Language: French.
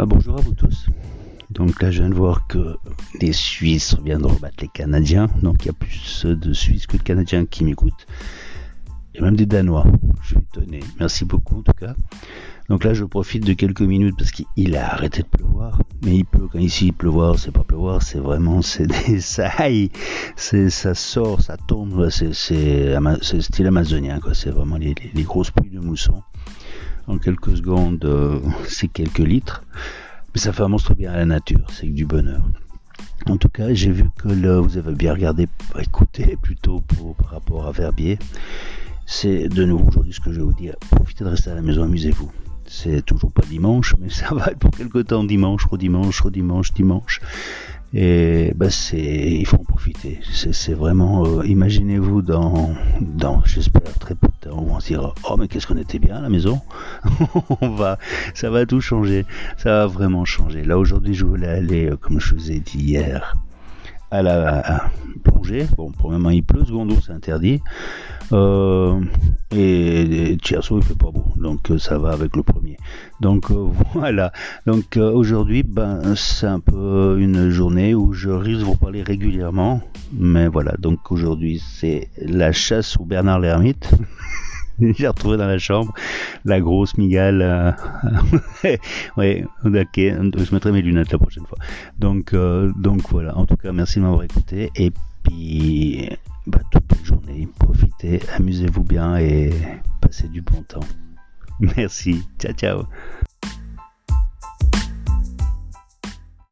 Bah, bonjour à vous tous. Donc là, je viens de voir que les Suisses reviendront battre les Canadiens. Donc il y a plus de Suisses que de Canadiens qui m'écoutent. Et même des Danois. Je suis étonné. Merci beaucoup en tout cas. Donc là, je profite de quelques minutes parce qu'il a arrêté de pleuvoir. Mais il pleut quand ici il pleuvoir, c'est pas pleuvoir, c'est vraiment c'est des ça, ça sort, ça tombe. C'est style amazonien quoi. C'est vraiment les, grosses pluies de mousson. En quelques secondes, euh, c'est quelques litres. Mais ça fait un monstre bien à la nature, c'est du bonheur. En tout cas, j'ai vu que vous avez bien regardé, écouté plutôt pour, par rapport à Verbier. C'est de nouveau aujourd'hui ce que je vais vous dire. Profitez de rester à la maison, amusez-vous. C'est toujours pas dimanche, mais ça va pour quelque temps dimanche, redimanche, redimanche, dimanche. Et ben c'est, il faut en profiter. C'est vraiment, euh, imaginez-vous dans, j'espère très peu on se dira, oh mais qu'est-ce qu'on était bien à la maison. on va, ça va tout changer. Ça va vraiment changer. Là aujourd'hui, je voulais aller, euh, comme je vous ai dit hier, à la plongée. Bon, premièrement, il pleut, secondo, c'est interdit. Euh, et, et Tierso, il fait pas beau. Donc, euh, ça va avec le premier. Donc, voilà. Donc, aujourd'hui, ben, c'est un peu une journée où je risque de vous parler régulièrement. Mais voilà. Donc, aujourd'hui, c'est la chasse au Bernard l'ermite. j'ai retrouvé dans la chambre la grosse migale. Euh, ouais, ok, je mettrai mes lunettes la prochaine fois. Donc, euh, donc voilà. En tout cas, merci de m'avoir écouté. Et puis, bah, toute bonne journée. Profitez, amusez-vous bien et passez du bon temps. Merci. Ciao, ciao.